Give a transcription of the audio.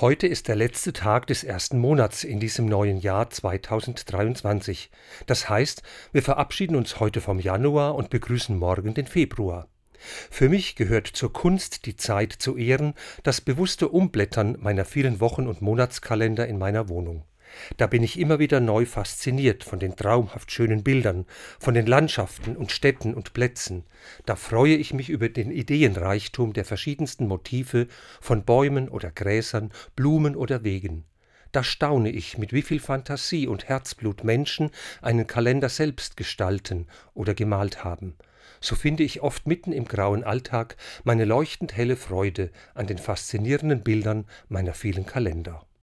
Heute ist der letzte Tag des ersten Monats in diesem neuen Jahr 2023. Das heißt, wir verabschieden uns heute vom Januar und begrüßen morgen den Februar. Für mich gehört zur Kunst die Zeit zu ehren, das bewusste Umblättern meiner vielen Wochen- und Monatskalender in meiner Wohnung. Da bin ich immer wieder neu fasziniert von den traumhaft schönen Bildern, von den Landschaften und Städten und Plätzen. Da freue ich mich über den Ideenreichtum der verschiedensten Motive von Bäumen oder Gräsern, Blumen oder Wegen. Da staune ich, mit wie viel Fantasie und Herzblut Menschen einen Kalender selbst gestalten oder gemalt haben. So finde ich oft mitten im grauen Alltag meine leuchtend helle Freude an den faszinierenden Bildern meiner vielen Kalender.